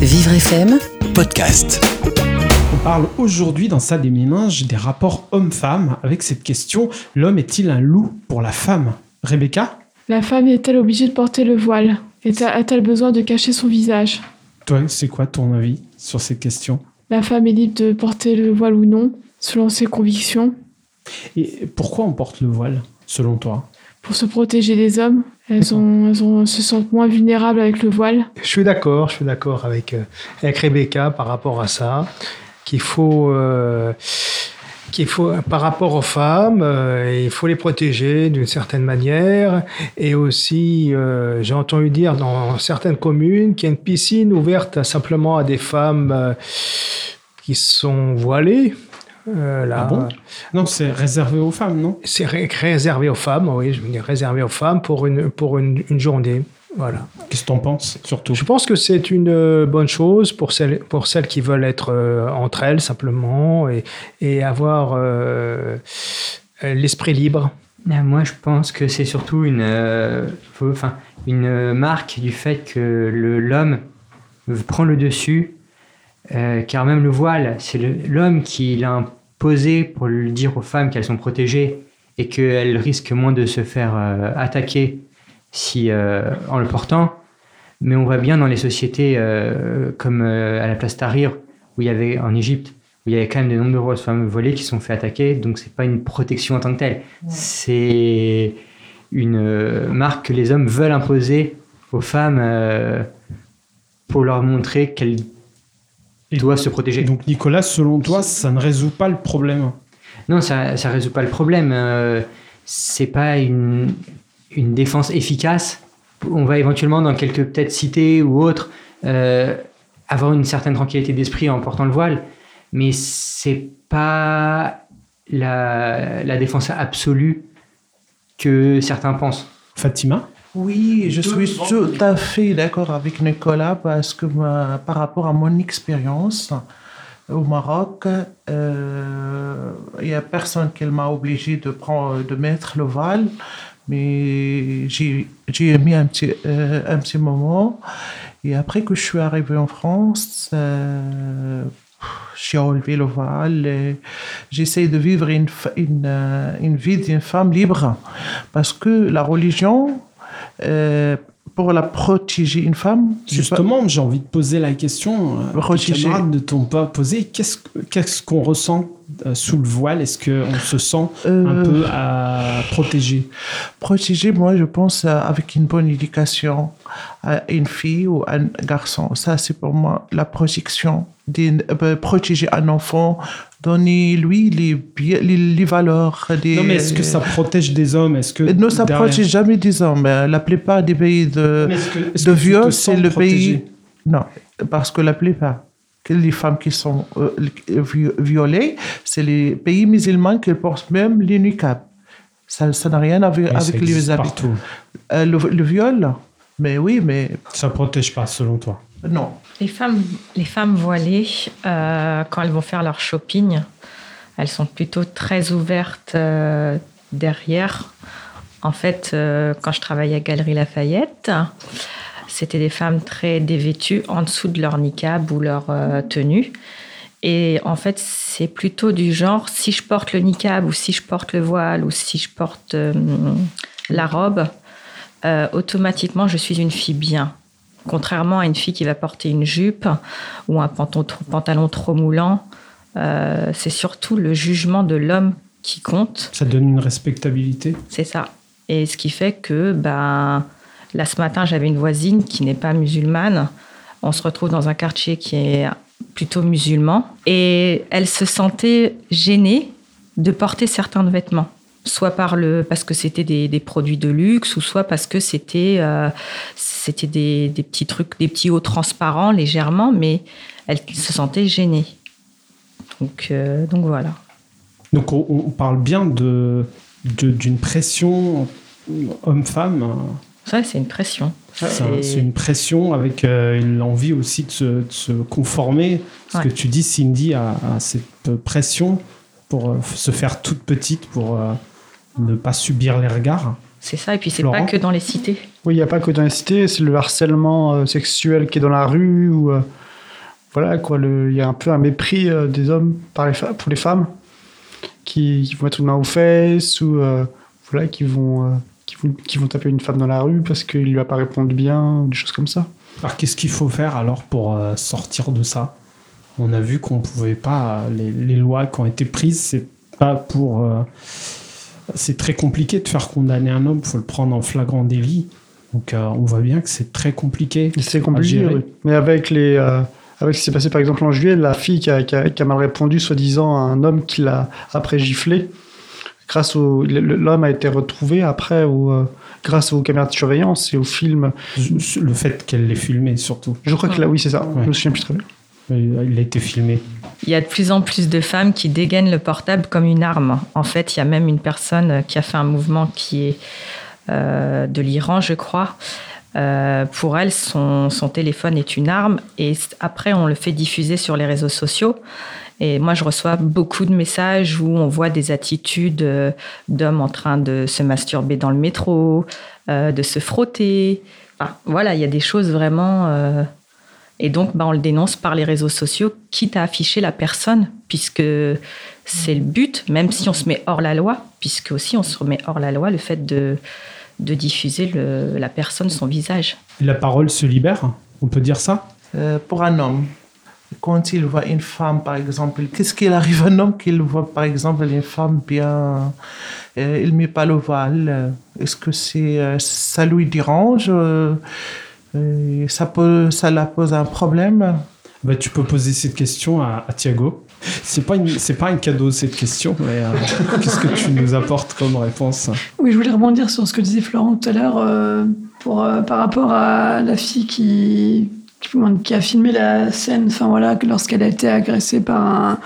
Vivre FM podcast. On parle aujourd'hui dans Ça des méninges des rapports homme-femme avec cette question l'homme est-il un loup pour la femme? Rebecca? La femme est-elle obligée de porter le voile? A-t-elle besoin de cacher son visage? Toi, c'est quoi ton avis sur cette question? La femme est libre de porter le voile ou non, selon ses convictions, Et pourquoi on porte le voile, selon toi? Pour se protéger des hommes. Elles, se sentent moins vulnérables avec le voile. Je suis d'accord, je suis d'accord avec, euh, avec Rebecca par rapport à ça, qu'il faut, euh, qu'il faut, par rapport aux femmes, euh, il faut les protéger d'une certaine manière. Et aussi, j'ai entendu dire dans certaines communes qu'il y a une piscine ouverte simplement à des femmes qui sont voilées. Euh, là, Ah bon? Non, c'est réservé aux femmes, non? C'est ré- réservé aux femmes, oui, je veux dire réservé aux femmes pour une, pour une, une journée. Voilà. Qu'est-ce que t'en penses, surtout? Je pense que c'est une euh, bonne chose pour celles, pour celles qui veulent être euh, entre elles simplement et, et avoir euh, l'esprit libre. Ben, moi, je pense que c'est surtout une, euh, enfin, une marque du fait que le- l'homme prend le dessus, euh, car même le voile, c'est l'homme qui l'a imposé pour le dire aux femmes qu'elles sont protégées et qu'elles risquent moins de se faire euh, attaquer si, euh, en le portant. Mais on voit bien dans les sociétés euh, comme à la place Tahrir, où il y avait en Égypte, où il y avait quand même de nombreuses femmes voilées qui sont fait attaquer, donc c'est pas une protection en tant que telle. C'est une marque que les hommes veulent imposer aux femmes pour leur montrer qu'elles Et- doivent se protéger. Donc, Nicolas, selon toi, ça ne résout pas le problème? Non, ça ne résout pas le problème. Euh, c'est pas une, une défense efficace. On va éventuellement, dans quelques peut-être cités ou autres, euh, avoir une certaine tranquillité d'esprit en portant le voile, mais c'est pas la, la défense absolue que certains pensent. Fatima? Oui, je suis tout à fait d'accord avec Nicolas parce que ma- par rapport à mon expérience au Maroc, euh, il n'y a personne qui m'a obligé de, prendre, de mettre le voile, mais j'ai mis un petit, euh, un petit moment. Et après que je suis arrivée en France, euh, j'ai enlevé le voile. et J'essaie de vivre une, une, euh, une vie d'une femme libre. Parce que la religion, euh, pour la protéger une femme, pas- Justement, j'ai envie de poser la question. euh, Protéger. camarades ne t'ont pas posé. Qu'est-ce que- qu'est-ce qu'on ressent euh, sous le voile? Est-ce qu'on se sent un Euh, peu à protéger? protéger, moi, je pense euh, avec une bonne éducation à une fille ou un garçon. Ça, c'est pour moi la protection. euh, protéger un enfant, donner lui les, les, les valeurs. Des, Non, mais est-ce que ça protège des hommes? Est-ce que Non, ça derrière- protège jamais des hommes. Euh, La plupart des pays de, est-ce de c'est le protégé? Pays. Non, parce que la plupart les femmes qui sont euh, vi- violées, c'est les pays musulmans qui portent même les niqab. Ça n'a rien à voir avec les habits. partout. Euh, le, le viol, mais oui, mais Ça protège pas, selon toi. non. Les femmes, les femmes voilées, euh, quand elles vont faire leur shopping, elles sont plutôt très ouvertes euh, derrière. En fait, euh, quand je travaillais à Galerie Lafayette, c'était des femmes très dévêtues en dessous de leur niqab ou leur euh, tenue. Et en fait, c'est plutôt du genre, si je porte le niqab ou si je porte le voile ou si je porte euh, la robe, euh, automatiquement, je suis une fille bien. Contrairement à une fille qui va porter une jupe ou un pantalon trop, moulant, euh, c'est surtout le jugement de l'homme qui compte. Ça donne une respectabilité. C'est ça. Et ce qui fait que, ben, là ce matin, j'avais une voisine qui n'est pas musulmane. On se retrouve dans un quartier qui est plutôt musulman. Et elle se sentait gênée de porter certains vêtements. Soit par le, parce que c'était des, des produits de luxe, ou soit parce que c'était euh, c'était des, des petits trucs, des petits hauts transparents légèrement, mais elle se sentait gênée. Donc, euh, donc voilà. Donc, on, on parle bien de de- d'une pression homme-femme. Ça, c'est une pression. C'est un- c'est une pression avec euh, l'envie aussi de se, de se conformer. Ce Ouais. que tu dis, Cindy, à, à cette pression pour euh, se faire toute petite, pour euh, ne pas subir les regards. C'est ça, et puis c'est pas que dans les cités. Oui, il n'y a pas que dans les cités, c'est le harcèlement euh, sexuel qui est dans la rue ou, euh, voilà quoi, il y a un peu un mépris euh, des hommes par les fa- pour les femmes qui, qui vont mettre une main aux fesses ou euh, voilà, qui vont, euh, qui, vont, qui vont taper une femme dans la rue parce qu'il lui a pas répondu bien, ou des choses comme ça. Alors qu'est-ce qu'il faut faire alors pour euh, sortir de ça? On a vu qu'on pouvait pas. Les, les lois qui ont été prises, c'est pas pour. C'est très compliqué de faire condamner un homme. Il faut le prendre en flagrant délit. Donc euh, on voit bien que c'est très compliqué. C'est compliqué, oui. Mais avec les, euh, avec ce qui s'est passé par exemple en juillet, la fille qui a, qui a- qui a mal répondu, soi-disant, à un homme qui l'a après giflé, grâce au, l'homme a été retrouvé après au, euh, grâce aux caméras de surveillance et au film. Le fait qu'elle l'ait filmé surtout. Je crois que là, oui, c'est ça. Ouais. Je me souviens plus très bien. Il a été filmé. Il y a de plus en plus de femmes qui dégainent le portable comme une arme. En fait, il y a même une personne qui a fait un mouvement qui est euh, de l'Iran, je crois. Euh, pour elle, son, téléphone est une arme et après, on le fait diffuser sur les réseaux sociaux. Et moi, je reçois beaucoup de messages où on voit des attitudes euh, d'hommes en train de se masturber dans le métro, de se frotter. Enfin, voilà, il y a des choses vraiment. Et donc, bah, on le dénonce par les réseaux sociaux, quitte à afficher la personne, puisque c'est le but, même si on se met hors la loi, puisque aussi on se remet hors la loi, le fait de, de diffuser le- la personne, son visage. La parole se libère. On peut dire ça? Euh, pour un homme, quand il voit une femme, par exemple, qu'est-ce qu'il arrive à un homme qu'il voit, par exemple, une femme bien, euh, il met pas le voile, euh, est-ce que c'est, euh, ça lui dérange ça, la pose un problème Bah, tu peux poser cette question à, à Thiago. C'est pas une, c'est pas un cadeau cette question, mais euh, qu'est-ce que tu nous apportes comme réponse? Oui, je voulais rebondir sur ce que disait Florent tout à l'heure euh, pour, euh, par rapport à la fille qui, qui, a filmé la scène, enfin voilà, que lorsqu'elle a été agressée par un.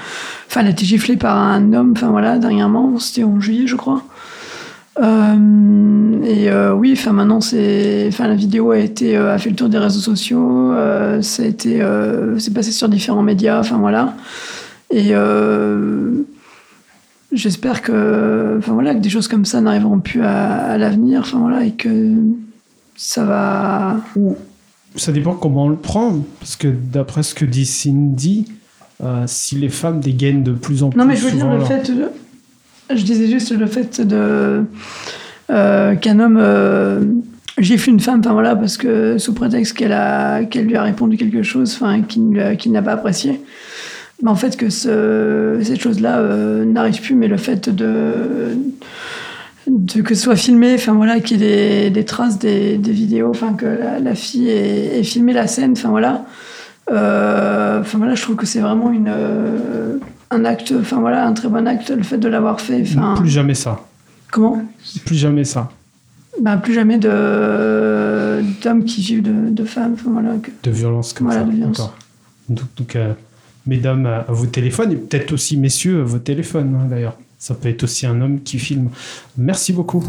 Enfin, elle a été giflée par un homme, enfin voilà, dernièrement, c'était en juillet, je crois. Euh, et euh, oui, enfin maintenant, c'est, enfin la vidéo a été euh, a fait le tour des réseaux sociaux, ça a été, c'est passé sur différents médias, enfin voilà. Et j'espère que, enfin voilà, que des choses comme ça n'arriveront plus à, à l'avenir, enfin voilà, et que ça va. Ou ça dépend comment on le prend, parce que d'après ce que dit Cindy, si les femmes dégainent de plus en plus Non, mais je veux dire le fait. Je disais juste le fait de euh, qu'un homme euh, gifle une femme, enfin voilà, parce que sous prétexte qu'elle a qu'elle lui a répondu quelque chose, enfin qu'il qu'il n'a pas apprécié. Mais en fait que ce, cette chose-là euh, n'arrive plus, mais le fait de, que ce soit filmé, enfin voilà, qu'il y ait des, traces des, vidéos, enfin que la, fille ait, ait filmé la scène, enfin voilà. Euh, Enfin voilà, je trouve que c'est vraiment une un acte, enfin voilà, un très bon acte, le fait de l'avoir fait. Plus jamais ça. Comment? Plus jamais ça. Ben, plus jamais de d'hommes qui vivent de, femmes, de violence comme voilà, ça. De violence. Donc, euh, mesdames euh, à, vos téléphones et peut-être aussi messieurs à vos téléphones hein, d'ailleurs. Ça peut être aussi un homme qui filme. Merci beaucoup.